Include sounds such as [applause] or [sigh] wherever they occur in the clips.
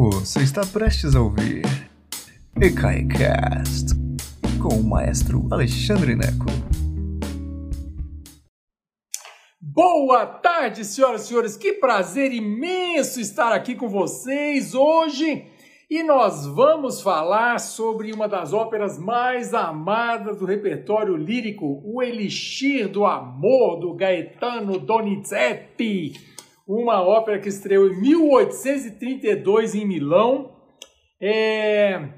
Você está prestes a ouvir EKAICAST com o maestro Alexandre Neco. Boa tarde, senhoras e senhores. Que prazer imenso estar aqui com vocês hoje. E nós vamos falar sobre uma das óperas mais amadas do repertório lírico, O Elixir do Amor, do Gaetano Donizetti. Uma ópera que estreou em 1832 em Milão. É...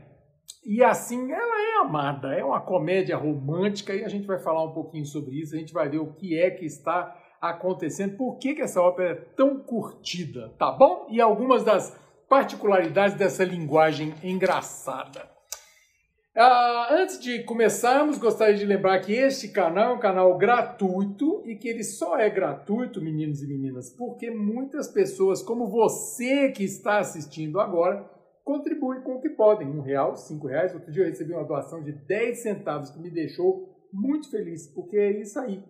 E assim, ela é amada, é uma comédia romântica e a gente vai falar um pouquinho sobre isso, a gente vai ver o que é que está acontecendo, por que, que essa ópera é tão curtida, tá bom? E algumas das particularidades dessa linguagem engraçada. Ah, antes de começarmos, gostaria de lembrar que este canal é um canal gratuito e que ele só é gratuito, meninos e meninas, porque muitas pessoas, como você que está assistindo agora, contribuem com o que podem. Um real, cinco reais. Outro dia eu recebi uma doação de 10 centavos que me deixou muito feliz, porque é isso aí.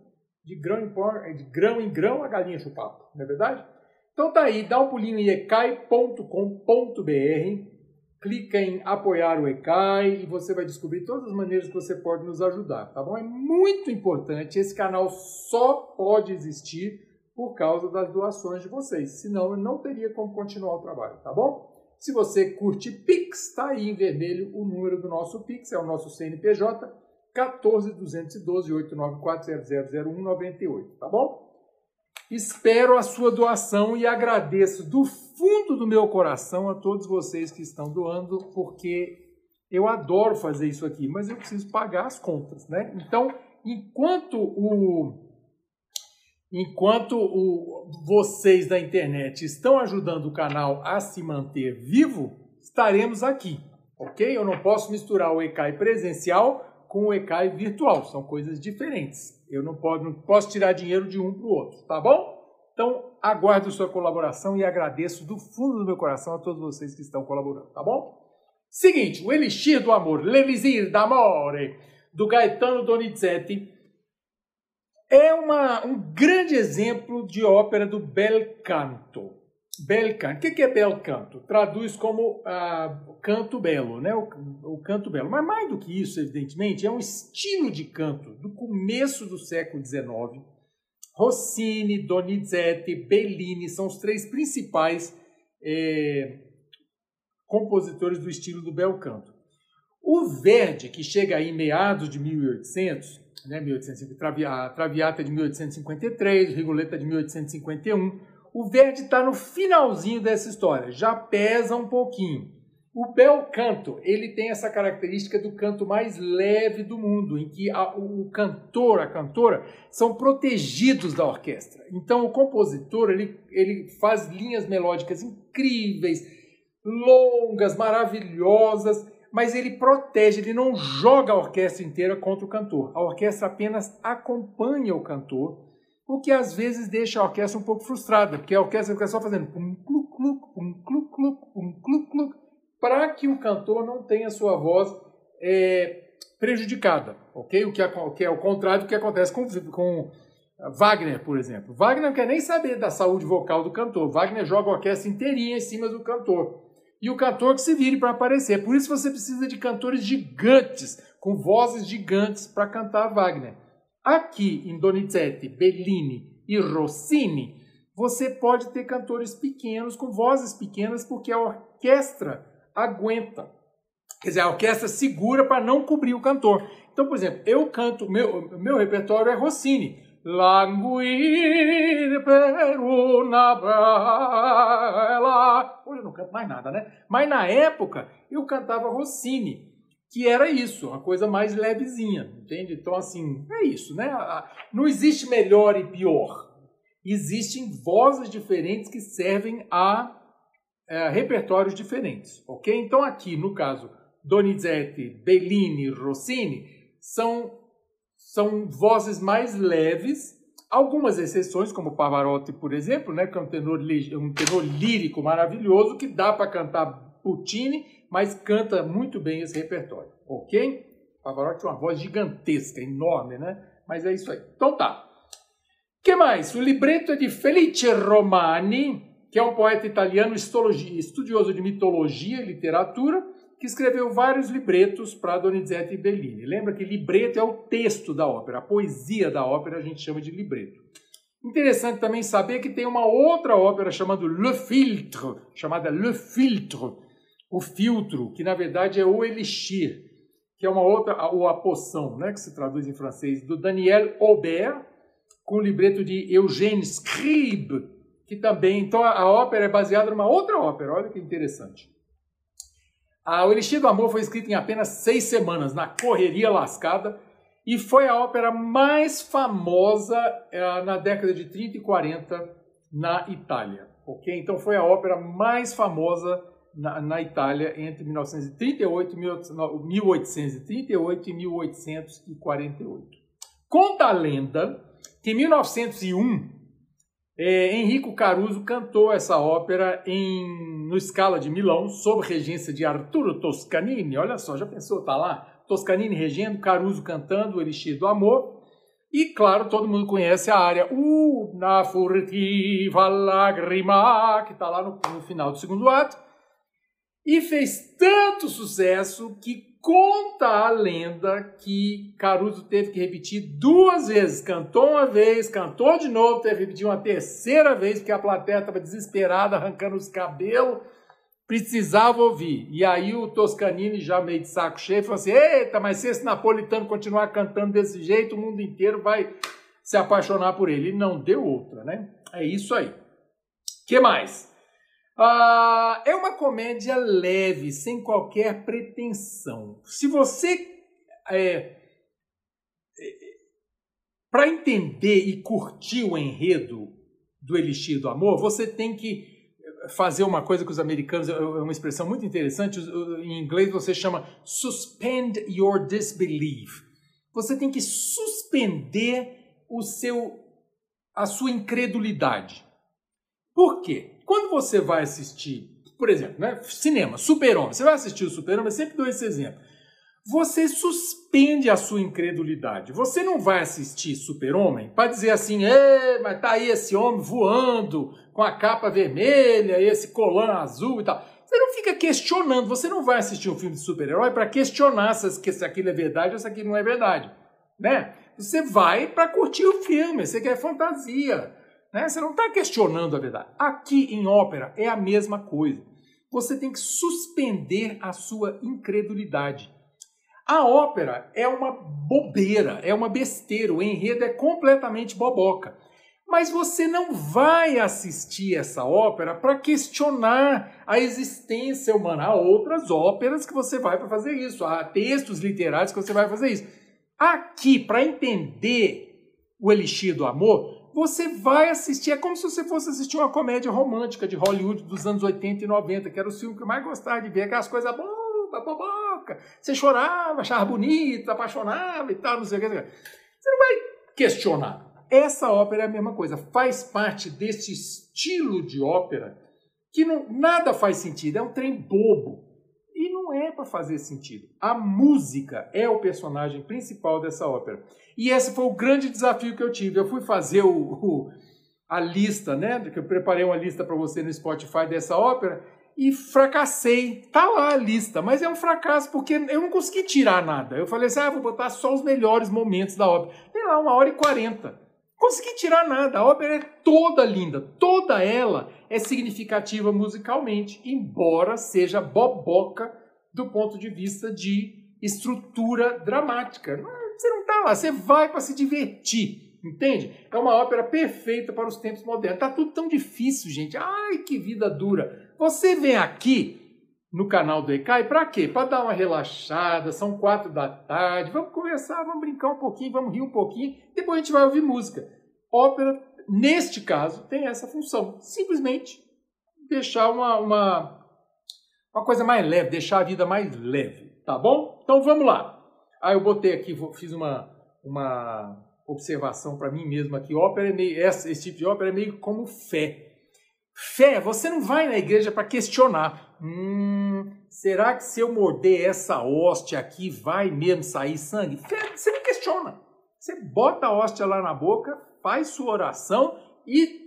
De grão em, pão, de grão, em grão a galinha chupava, não é verdade? Então tá aí, dá um pulinho em ecai.com.br, clica em apoiar o ECAI e você vai descobrir todas as maneiras que você pode nos ajudar, tá bom? É muito importante, esse canal só pode existir por causa das doações de vocês, senão eu não teria como continuar o trabalho, tá bom? Se você curte Pix, está aí em vermelho o número do nosso Pix, é o nosso CNPJ, 14 212 894 000198, tá bom? Espero a sua doação e agradeço do fundo do meu coração a todos vocês que estão doando, porque eu adoro fazer isso aqui, mas eu preciso pagar as contas, né? Então, enquanto o enquanto o, vocês da internet estão ajudando o canal a se manter vivo, estaremos aqui, ok? Eu não posso misturar o ECAI presencial com o ECAI virtual, são coisas diferentes. Eu não posso, não posso tirar dinheiro de um para o outro, tá bom? Então, aguardo sua colaboração e agradeço do fundo do meu coração a todos vocês que estão colaborando, tá bom? Seguinte, o Elixir do Amor, L'Elisir d'Amore, do Gaetano Donizetti, é uma, um grande exemplo de ópera do bel canto. Bel canto. O que é bel canto? Traduz como ah, canto belo, né? O, o, canto belo. Mas mais do que isso, evidentemente, é um estilo de canto do começo do século XIX. Rossini, Donizetti, Bellini são os três principais é, compositores do estilo do bel canto. O Verdi, que chega aí em meados de 1800, né, 1850, a Traviata de 1853, o Rigoleta de 1851, o Verdi está no finalzinho dessa história, já pesa um pouquinho. O bel canto, ele tem essa característica do canto mais leve do mundo, em que a, o cantor, a cantora, são protegidos da orquestra. Então o compositor, ele, ele faz linhas melódicas incríveis, longas, maravilhosas, mas ele protege, ele não joga a orquestra inteira contra o cantor. A orquestra apenas acompanha o cantor, o que às vezes deixa a orquestra um pouco frustrada, porque a orquestra fica só fazendo pum, cluc, cluc, pum, cluc, cluc, pum, cluc, cluc, para que o cantor não tenha sua voz é, prejudicada, ok? O que, é, que é o contrário do que acontece com, com Wagner, por exemplo. Wagner não quer nem saber da saúde vocal do cantor. Wagner joga a orquestra inteirinha em cima do cantor e o cantor que se vire para aparecer. Por isso você precisa de cantores gigantes, com vozes gigantes para cantar Wagner. Aqui em Donizetti, Bellini e Rossini, você pode ter cantores pequenos, com vozes pequenas, porque a orquestra aguenta. Quer dizer, a orquestra segura para não cobrir o cantor. Então, por exemplo, eu canto, meu, meu repertório é Rossini. Languir per una bella. Hoje eu não canto mais nada, né? Mas na época eu cantava Rossini, que era isso, uma coisa mais levezinha, entende? Então, assim, é isso, né? Não existe melhor e pior. Existem vozes diferentes que servem a é, repertórios diferentes, ok? Então, aqui, no caso, Donizetti, Bellini, Rossini, são são vozes mais leves, algumas exceções, como Pavarotti, por exemplo, né, que é um tenor, um tenor lírico maravilhoso, que dá para cantar Puccini, mas canta muito bem esse repertório, ok? Pavarotti tem uma voz gigantesca, enorme, né? Mas é isso aí. Então tá. Que mais? O libreto é de Felice Romani, que é um poeta italiano estudioso de mitologia e literatura, que escreveu vários libretos para Donizetti e Bellini. Lembra que libreto é o texto da ópera, a poesia da ópera a gente chama de libreto. Interessante também saber que tem uma outra ópera chamada Le Filtre, chamada Le Filtre, o filtro, que na verdade é o elixir, que é uma outra, ou a poção, né, que se traduz em francês, do Daniel Aubert, com o libreto de Eugène Scribe, que também, então a ópera é baseada numa outra ópera, olha que interessante. A O Elixir do Amor foi escrita em apenas seis semanas, na correria lascada, e foi a ópera mais famosa eh, na década de 30 e 40 na Itália. Ok? Então foi a ópera mais famosa na, na Itália entre 1938, 1838 e 1848. Conta a lenda que em 1901 é, Enrico Caruso cantou essa ópera em, no Scala de Milão, sob regência de Arturo Toscanini. Olha só, já pensou, tá lá? Toscanini regendo, Caruso cantando o Elixir do Amor. E, claro, todo mundo conhece a área Una furtiva lagrima, que está lá no, no final do segundo ato. E fez tanto sucesso que Conta a lenda que Caruso teve que repetir duas vezes. Cantou uma vez, cantou de novo, teve que repetir uma terceira vez, porque a plateia estava desesperada, arrancando os cabelos, precisava ouvir. E aí o Toscanini, já meio de saco cheio, falou assim: Eita, mas se esse napolitano continuar cantando desse jeito, o mundo inteiro vai se apaixonar por ele. E não deu outra, né? É isso aí. que mais? Ah, é uma comédia leve, sem qualquer pretensão. Se você. É, é, Para entender e curtir o enredo do Elixir do Amor, você tem que fazer uma coisa que os americanos, é, é uma expressão muito interessante, em inglês você chama suspend your disbelief. Você tem que suspender o seu, a sua incredulidade. Por quê? Quando você vai assistir, por exemplo, né, cinema, Super-Homem, você vai assistir o Super-Homem, sempre dou esse exemplo. Você suspende a sua incredulidade. Você não vai assistir Super-Homem para dizer assim, mas tá aí esse homem voando com a capa vermelha, esse colã azul e tal. Você não fica questionando, você não vai assistir um filme de super-herói para questionar se, se aquilo é verdade ou se aquilo não é verdade. Né? Você vai para curtir o filme, você quer fantasia. Né? Você não está questionando a verdade. Aqui em ópera é a mesma coisa. Você tem que suspender a sua incredulidade. A ópera é uma bobeira, é uma besteira, o enredo é completamente boboca. Mas você não vai assistir essa ópera para questionar a existência humana. Há outras óperas que você vai para fazer isso, há textos literários que você vai fazer isso. Aqui, para entender o elixir do amor, você vai assistir. É como se você fosse assistir uma comédia romântica de Hollywood dos anos 80 e 90, que era o filme que eu mais gostava de ver, aquelas coisas boas, boboca. Você chorava, achava bonito, apaixonava e tal, não sei o que. Você não vai questionar. Essa ópera é a mesma coisa, faz parte desse estilo de ópera que não, nada faz sentido, é um trem bobo. Não é para fazer sentido. A música é o personagem principal dessa ópera. E esse foi o grande desafio que eu tive. Eu fui fazer o, o a lista, né? Que eu preparei uma lista para você no Spotify dessa ópera e fracassei. Tá lá a lista, mas é um fracasso porque eu não consegui tirar nada. Eu falei assim: ah, vou botar só os melhores momentos da ópera. Tem lá uma hora e quarenta. Consegui tirar nada. A ópera é toda linda, toda ela é significativa musicalmente, embora seja boboca do ponto de vista de estrutura dramática. Você não está lá, você vai para se divertir. Entende? É uma ópera perfeita para os tempos modernos. Tá tudo tão difícil, gente. Ai, que vida dura. Você vem aqui no canal do ECAI para quê? Para dar uma relaxada. São quatro da tarde. Vamos conversar, vamos brincar um pouquinho, vamos rir um pouquinho. Depois a gente vai ouvir música. Ópera, neste caso, tem essa função. Simplesmente deixar uma, uma, uma coisa mais leve, deixar a vida mais leve. Tá bom? Então vamos lá. Ah, eu botei aqui, fiz uma, uma observação para mim mesmo aqui. Ópera é meio, esse, esse tipo de ópera é meio como fé. Fé, você não vai na igreja para questionar. Hum, será que se eu morder essa hóstia aqui vai mesmo sair sangue? Fé, você não questiona. Você bota a hóstia lá na boca, faz sua oração e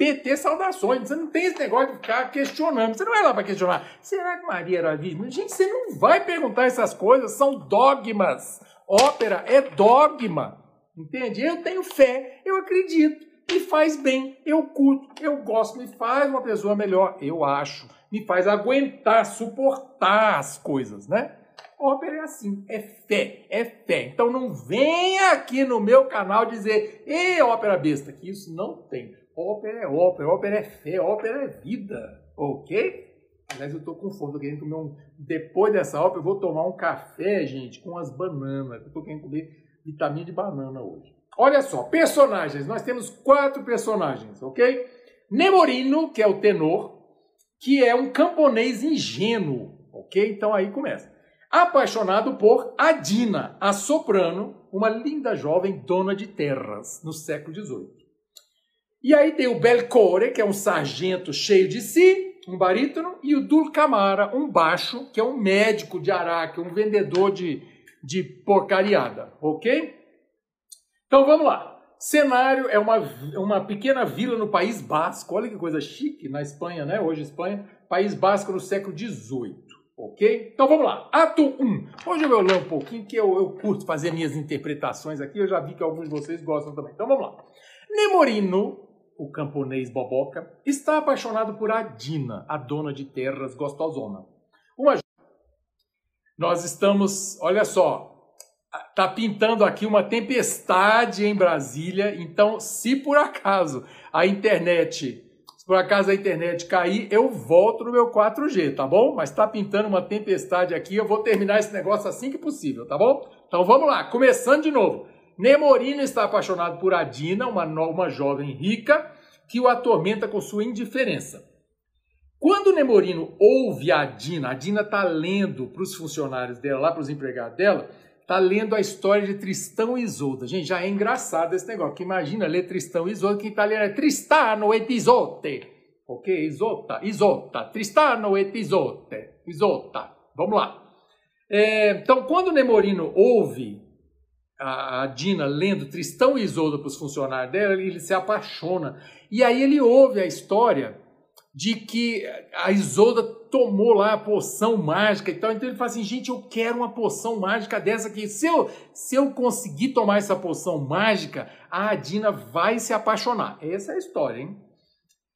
PT saudações. Você não tem esse negócio de ficar questionando. Você não vai lá para questionar. Será que Maria era virgem? Gente, você não vai perguntar essas coisas. São dogmas. Ópera é dogma. Entende? Eu tenho fé, eu acredito. Me faz bem, eu curto, eu gosto, me faz uma pessoa melhor, eu acho. Me faz aguentar, suportar as coisas, né? Ópera é assim, é fé, é fé. Então não venha aqui no meu canal dizer, ei, ópera besta, que isso não tem. Ópera é ópera, ópera é fé, ópera é vida, ok? Aliás, eu tô com fome, tô querendo comer um... Depois dessa ópera, eu vou tomar um café, gente, com as bananas. Eu tô querendo comer vitamina de banana hoje. Olha só, personagens. Nós temos quatro personagens, ok? Nemorino, que é o tenor, que é um camponês ingênuo, ok? Então aí começa. Apaixonado por Adina, a soprano, uma linda jovem dona de terras no século XVIII. E aí tem o Belcore, que é um sargento cheio de si, um barítono, e o Dulcamara, um baixo, que é um médico de Araque, um vendedor de, de porcariada, ok? Então vamos lá. Cenário é uma, uma pequena vila no País Basco. Olha que coisa chique, na Espanha, né? Hoje Espanha, País Basco no século XVIII. Ok? Então vamos lá. Ato 1. Hoje eu vou ler um pouquinho, que eu, eu curto fazer minhas interpretações aqui. Eu já vi que alguns de vocês gostam também. Então vamos lá. Nemorino, o camponês boboca, está apaixonado por Adina, a dona de terras gostosona. Uma Nós estamos, olha só, tá pintando aqui uma tempestade em Brasília, então se por acaso a internet, se por acaso a internet cair, eu volto no meu 4G, tá bom? Mas tá pintando uma tempestade aqui, eu vou terminar esse negócio assim que possível, tá bom? Então vamos lá, começando de novo. Nemorino está apaixonado por Adina, uma, uma jovem rica, que o atormenta com sua indiferença. Quando Nemorino ouve a Adina, a Adina está lendo para os funcionários dela, lá para os empregados dela, está lendo a história de Tristão e Isolda. Gente, já é engraçado esse negócio, que imagina ler Tristão e Isolda, quem está lendo é Tristano et Isote. Ok? Isota, Isota, Tristano et Isote. Isota. Vamos lá. É, então, quando Nemorino ouve a, Dina lendo Tristão e Isolda para os funcionários dela, ele, ele se apaixona. E aí ele ouve a história de que a Isolda tomou lá a poção mágica e tal. Então ele fala assim, gente, eu quero uma poção mágica dessa aqui. Se eu, se eu conseguir tomar essa poção mágica, a Adina vai se apaixonar. Essa é a história, hein?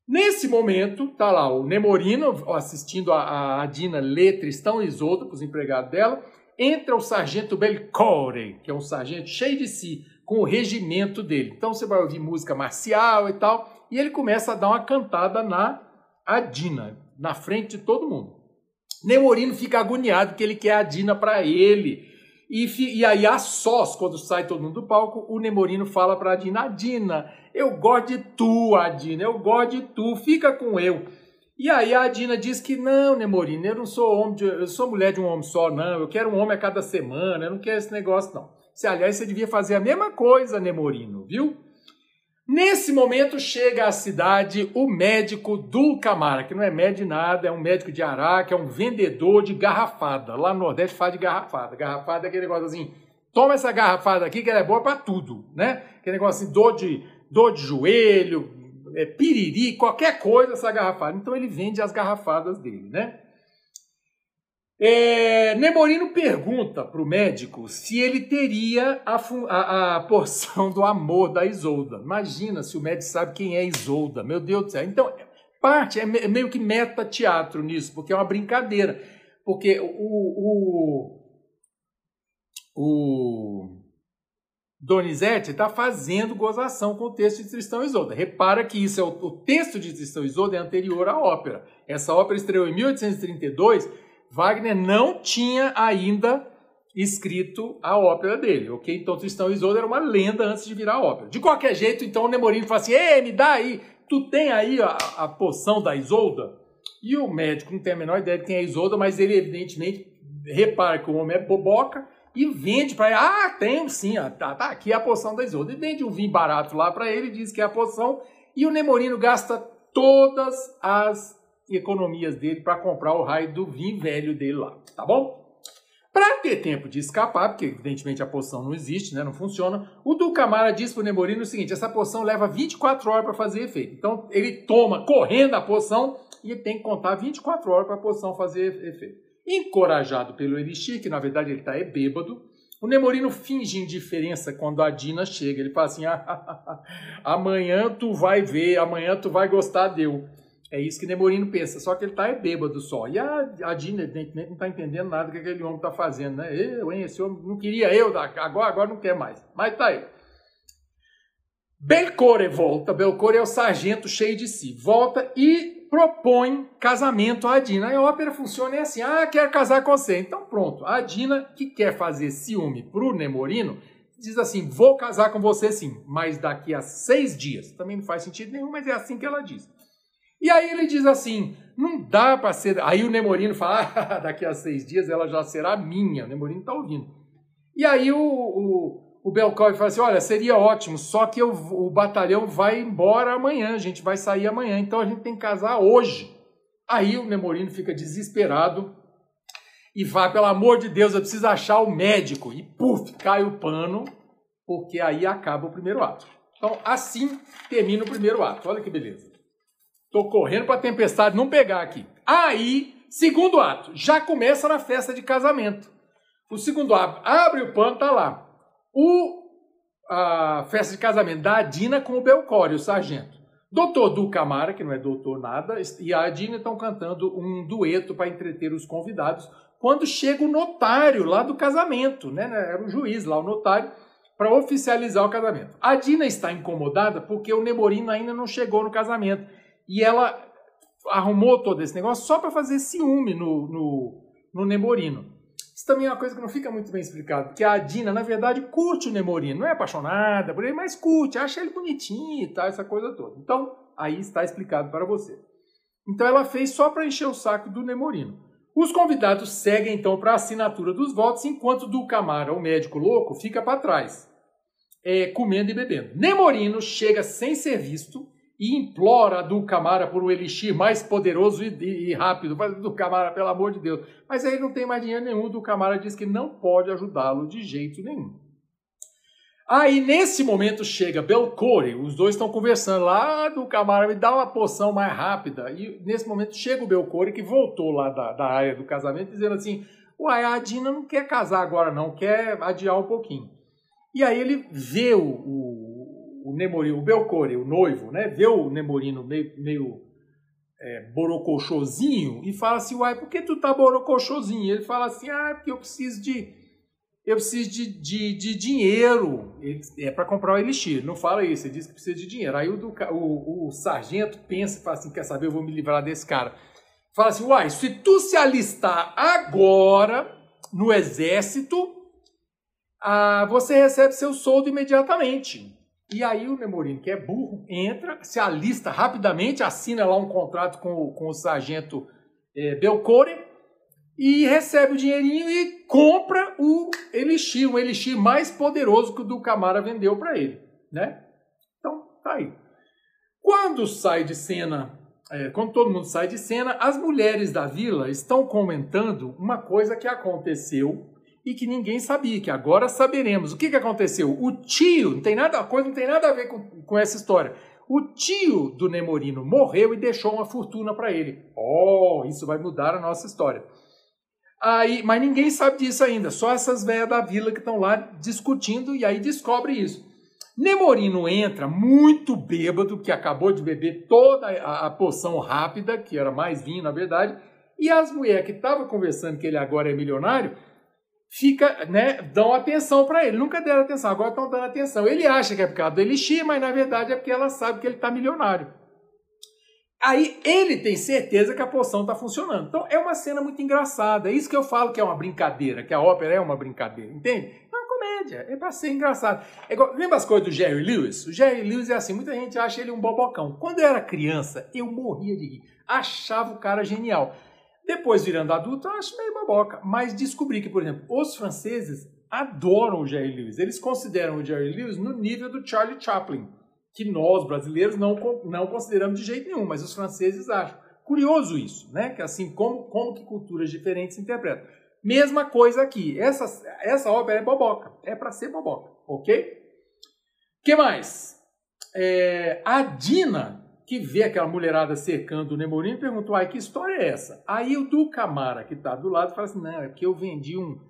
Nesse momento, tá lá o Nemorino assistindo a, a Adina ler Tristão e Isolda para os empregados dela entra o sargento Belcore, que é um sargento cheio de si, com o regimento dele. Então você vai ouvir música marcial e tal, e ele começa a dar uma cantada na Adina, na frente de todo mundo. Nemorino fica agoniado que ele quer a Adina para ele. E, e, aí, a sós, quando sai todo mundo do palco, o Nemorino fala para a Adina: Adina, eu gosto de tu, Adina, eu gosto de tu, fica com eu. E aí a Adina diz que não, Nemorino, eu não sou homem, de, eu sou mulher de um homem só, não. Eu quero um homem a cada semana, eu não quero esse negócio, não. Se, aliás, você devia fazer a mesma coisa, Nemorino, viu? Nesse momento chega à cidade o médico Dulcamara, que não é médico de nada, é um médico de Araque, é um vendedor de garrafada. Lá no Nordeste faz de garrafada. Garrafada é aquele negócio assim, toma essa garrafada aqui que ela é boa para tudo, né? Aquele negócio assim, dor de, dor de joelho, é, piriri, qualquer coisa essa garrafada. Então ele vende as garrafadas dele, né? É, Nemorino pergunta para o médico se ele teria a, a, a, porção do amor da Isolda. Imagina se o médico sabe quem é Isolda. Meu Deus do céu. Então, parte é meio que meta-teatro nisso, porque é uma brincadeira. Porque o, o, o Donizete está fazendo gozação com o texto de Tristão e Isolda. Repara que isso é o, o texto de Tristão e Isolda é anterior à ópera. Essa ópera estreou em 1832. Wagner não tinha ainda escrito a ópera dele, ok? Então Tristão e Isolda era uma lenda antes de virar ópera. De qualquer jeito, então o Nemorino fala assim: Ei, me dá aí, tu tem aí a, a poção da Isolda? E o médico não tem a menor ideia de quem é Isolda, mas ele evidentemente repara que o homem é boboca e vende para ele. Ah, tem sim, ó, tá, tá aqui a poção da Isolda. E vende um vinho barato lá para ele, diz que é a poção. E o Nemorino gasta todas as economias dele para comprar o raio do vinho velho dele lá, tá bom? Para ter tempo de escapar, porque evidentemente a poção não existe, né, não funciona, o Dulcamara diz para o Nemorino o seguinte: essa poção leva 24 horas para fazer efeito. Então ele toma correndo a poção e tem que contar 24 horas para a poção fazer efeito. Encorajado pelo Elixir, que na verdade ele está é bêbado, o Nemorino finge indiferença quando a Dina chega. Ele fala assim: ah, amanhã tu vai ver, amanhã tu vai gostar deu. É isso que Nemorino pensa, só que ele está é bêbado só. E a, a Dina, evidentemente, não está entendendo nada que aquele homem está fazendo, né? Eu, hein? Esse homem não queria eu, agora, agora não quer mais. Mas tá aí. Belcore volta. Belcore é o sargento cheio de si. Volta e propõe casamento à Dina. A ópera funciona é assim: ah, quero casar com você. Então pronto. A Dina, que quer fazer ciúme para o Nemorino, diz assim: vou casar com você sim, mas daqui a seis dias. Também não faz sentido nenhum, mas é assim que ela diz. E aí ele diz assim: não dá para ser. Aí o Nemorino fala: ah, [laughs] daqui a seis dias ela já será minha. O Nemorino está ouvindo. E aí o, o, o Belkov fala assim: olha, seria ótimo, só que eu, o batalhão vai embora amanhã, a gente vai sair amanhã, então a gente tem que casar hoje. Aí o Nemorino fica desesperado e vai, pelo amor de Deus, eu preciso achar o médico. E puf, cai o pano, porque aí acaba o primeiro ato. Então, assim termina o primeiro ato. Olha que beleza. Tô correndo para a tempestade não pegar aqui. Aí, segundo ato, já começa na festa de casamento. O segundo ato, abre o pano, tá lá. O a festa de casamento da Adina com o Belcore, o sargento. Doutor Du Camara, que não é doutor nada, e a Adina estão cantando um dueto para entreter os convidados. Quando chega o notário lá do casamento, né? Era o juiz lá, o notário, para oficializar o casamento. A Adina está incomodada porque o Nemorino ainda não chegou no casamento e ela arrumou todo esse negócio só para fazer ciúme no, no, no Nemorino. Isso também é uma coisa que não fica muito bem explicado, porque a Dina, na verdade, curte o Nemorino, não é apaixonada por ele, mas curte, acha ele bonitinho e tal, essa coisa toda. Então, aí está explicado para você. Então, ela fez só para encher o saco do Nemorino. Os convidados seguem, então, para a assinatura dos votos, enquanto do Camara, o médico louco, fica para trás, é, comendo e bebendo. Nemorino chega sem ser visto e implora do Camara por um elixir mais poderoso e, e rápido. Do Camara, pelo amor de Deus. Mas aí não tem mais dinheiro nenhum. Do Camara diz que não pode ajudá-lo de jeito nenhum. Aí, nesse momento, chega Belcore, os dois estão conversando lá, do Camara me dá uma poção mais rápida. E nesse momento chega o Belcore, que voltou lá da, da área do casamento, dizendo assim: Uai, a Dina não quer casar agora, não, quer adiar um pouquinho. E aí ele vê o, o o Nemorino, o Belcore, o noivo, né, vê o Nemorino meio, meio é, borocochosinho e fala assim, uai, por que tu tá borocochosinho? Ele fala assim, ah, porque eu preciso de eu preciso de, de, de dinheiro, ele, é para comprar o elixir. Não fala isso, ele diz que precisa de dinheiro. Aí o, o, o sargento pensa e fala assim, quer saber, eu vou me livrar desse cara. Fala assim, uai, se tu se alistar agora no exército, ah, você recebe seu soldo imediatamente. E aí o Nemorino, que é burro, entra, se alista rapidamente, assina lá um contrato com, o, com o sargento é, Belcore e recebe o dinheirinho e compra o Elixir, o Elixir mais poderoso que o do Camara vendeu para ele, né? Então, tá aí. Quando sai de cena, é, quando todo mundo sai de cena, as mulheres da vila estão comentando uma coisa que aconteceu e que ninguém sabia, que agora saberemos. O que, que aconteceu? O tio, não tem nada, a coisa não tem nada a ver com, com essa história. O tio do Nemorino morreu e deixou uma fortuna para ele. Oh, isso vai mudar a nossa história. Aí, mas ninguém sabe disso ainda, só essas velhas da vila que estão lá discutindo e aí descobre isso. Nemorino entra muito bêbado, que acabou de beber toda a, a poção rápida, que era mais vinho na verdade, e as mulheres que estavam conversando que ele agora é milionário, fica, né, dão atenção para ele. Nunca deram atenção, agora estão dando atenção. Ele acha que é por causa do Elixir, mas na verdade é porque ela sabe que ele está milionário. Aí ele tem certeza que a poção está funcionando. Então é uma cena muito engraçada. É isso que eu falo que é uma brincadeira, que a ópera é uma brincadeira, entende? É uma comédia, é para ser engraçado. É igual, lembra as coisas do Jerry Lewis? O Jerry Lewis é assim, muita gente acha ele um bobocão. Quando eu era criança, eu morria de rir. Achava o cara genial. Depois, virando adulto, eu acho meio baboca. Mas descobri que, por exemplo, os franceses adoram o Jerry Lewis. Eles consideram o Jerry Lewis no nível do Charlie Chaplin, que nós, brasileiros, não, não consideramos de jeito nenhum, mas os franceses acham. Curioso isso, né? Que assim, como, como que culturas diferentes interpretam. Mesma coisa aqui. Essa, essa ópera é boboca. É para ser boboca, ok? que mais? É, a Dina, que vê aquela mulherada cercando o Nemorino, perguntou: ai, que história é essa? Aí o do Camara, que está do lado, fala assim: não, é porque eu vendi um,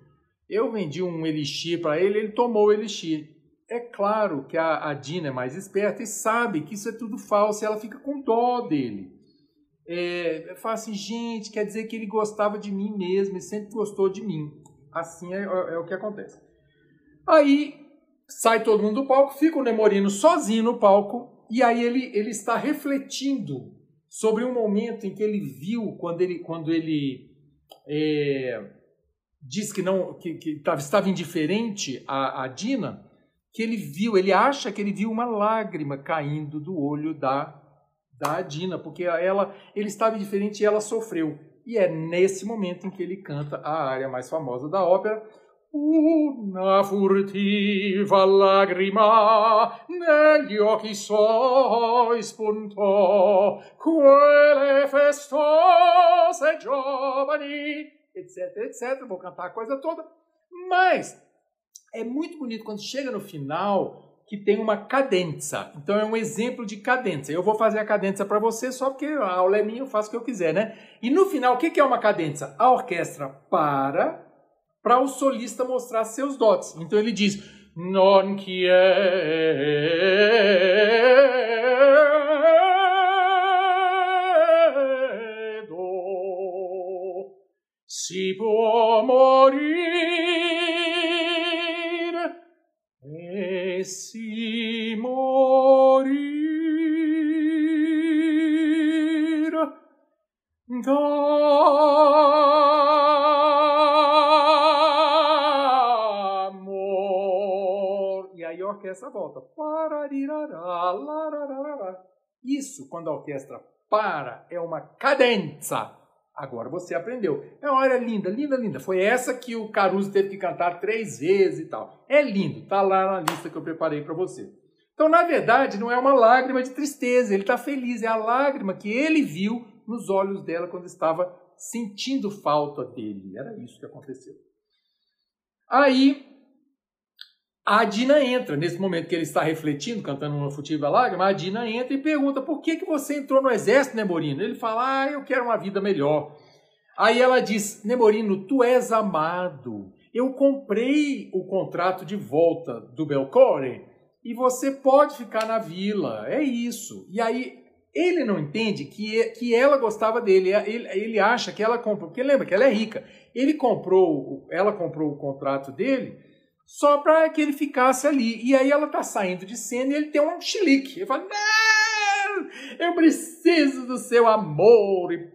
eu vendi um elixir para ele, ele tomou o elixir. É claro que a, a Dina é mais esperta e sabe que isso é tudo falso e ela fica com dó dele. É, fala assim, gente, quer dizer que ele gostava de mim mesmo e sempre gostou de mim. Assim é, é, é o que acontece. Aí sai todo mundo do palco, fica o Nemorino sozinho no palco e aí ele, ele está refletindo sobre um momento em que ele viu quando ele, quando ele é, diz que não que, que estava indiferente a, a Dina, que ele viu, ele acha que ele viu uma lágrima caindo do olho da da Dina, porque ela, ele estava indiferente e ela sofreu. E é nesse momento em que ele canta a área mais famosa da ópera, Una furtiva lagrima negli occhi suoi spuntò, quelle festose giovani, etc, etc. Vou cantar a coisa toda. Mas é muito bonito quando chega no final que tem uma cadência. Então é um exemplo de cadência. Eu vou fazer a cadência para você só porque a aula é minha, eu faço o que eu quiser, né? E no final, o que é uma cadência? A orquestra para para o solista mostrar seus dotes. Então ele diz: Non chiedo si può morire e si morir orquestra volta. Isso, quando a orquestra para, é uma cadência. Agora você aprendeu. É uma área linda, linda, linda. Foi essa que o Caruso teve que cantar três vezes e tal. É lindo, tá lá na lista que eu preparei para você. Então, na verdade, não é uma lágrima de tristeza, ele está feliz. É a lágrima que ele viu nos olhos dela quando estava sentindo falta dele. Era isso que aconteceu. Aí a Dina entra, nesse momento que ele está refletindo, cantando uma futiva lágrima, a Dina entra e pergunta por que, que você entrou no exército, Nemorino? Ele fala, ah, eu quero uma vida melhor. Aí ela diz, Nemorino, tu és amado. Eu comprei o contrato de volta do Belcore e você pode ficar na vila. É isso. E aí ele não entende que, que ela gostava dele. Ele, ele acha que ela comprou, porque lembra que ela é rica. Ele comprou, ela comprou o contrato dele só para que ele ficasse ali. E aí ela tá saindo de cena e ele tem um chilique. Ele fala, não, eu preciso do seu amor e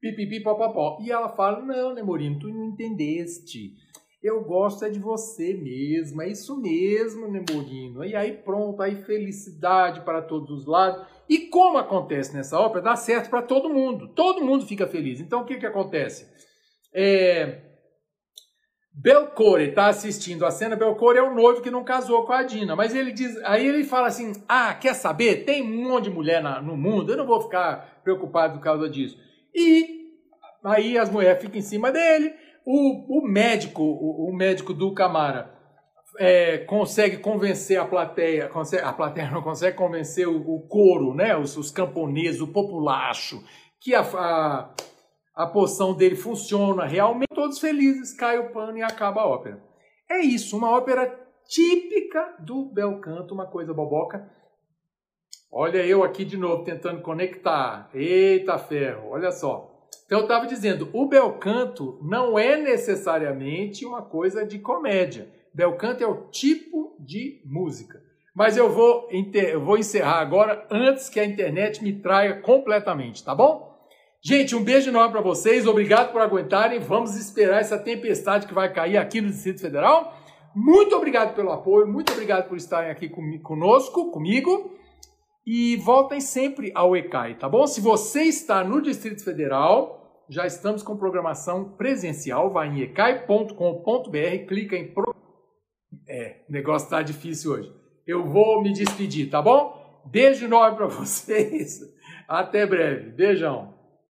pipipi popopó. E ela fala, não, Nemorino, tu não entendeste. Eu gosto é de você mesmo, é isso mesmo, Nemorino. E aí pronto, aí felicidade para todos os lados. E como acontece nessa ópera, dá certo para todo mundo. Todo mundo fica feliz. Então o que que acontece? É, Belcore está assistindo a cena. Belcore é o noivo que não casou com a Dina. Mas ele diz, aí ele fala assim: Ah, quer saber? Tem um monte de mulher na, no mundo. Eu não vou ficar preocupado por causa disso. E aí as mulheres ficam em cima dele. O, o médico, o, o, médico do Camara, é, consegue convencer a plateia. Consegue, a plateia não consegue convencer o, o coro, né? Os, os camponeses, o populacho, que a, a a poção dele funciona realmente, todos felizes, cai o pano e acaba a ópera. É isso, uma ópera típica do bel canto, uma coisa boboca. Olha eu aqui de novo tentando conectar. Eita ferro, olha só. Então eu estava dizendo, o bel canto não é necessariamente uma coisa de comédia. Bel canto é o tipo de música. Mas eu vou, eu vou encerrar agora antes que a internet me traia completamente, tá bom? Gente, um beijo enorme para vocês. Obrigado por aguentarem. Vamos esperar essa tempestade que vai cair aqui no Distrito Federal. Muito obrigado pelo apoio, muito obrigado por estarem aqui conosco, comigo. E voltem sempre ao ECAI, tá bom? Se você está no Distrito Federal, já estamos com programação presencial. Vai em ecai.com.br, clica em. Pro... É, o negócio está difícil hoje. Eu vou me despedir, tá bom? Beijo enorme para [laughs] vocês. Até breve. Beijão.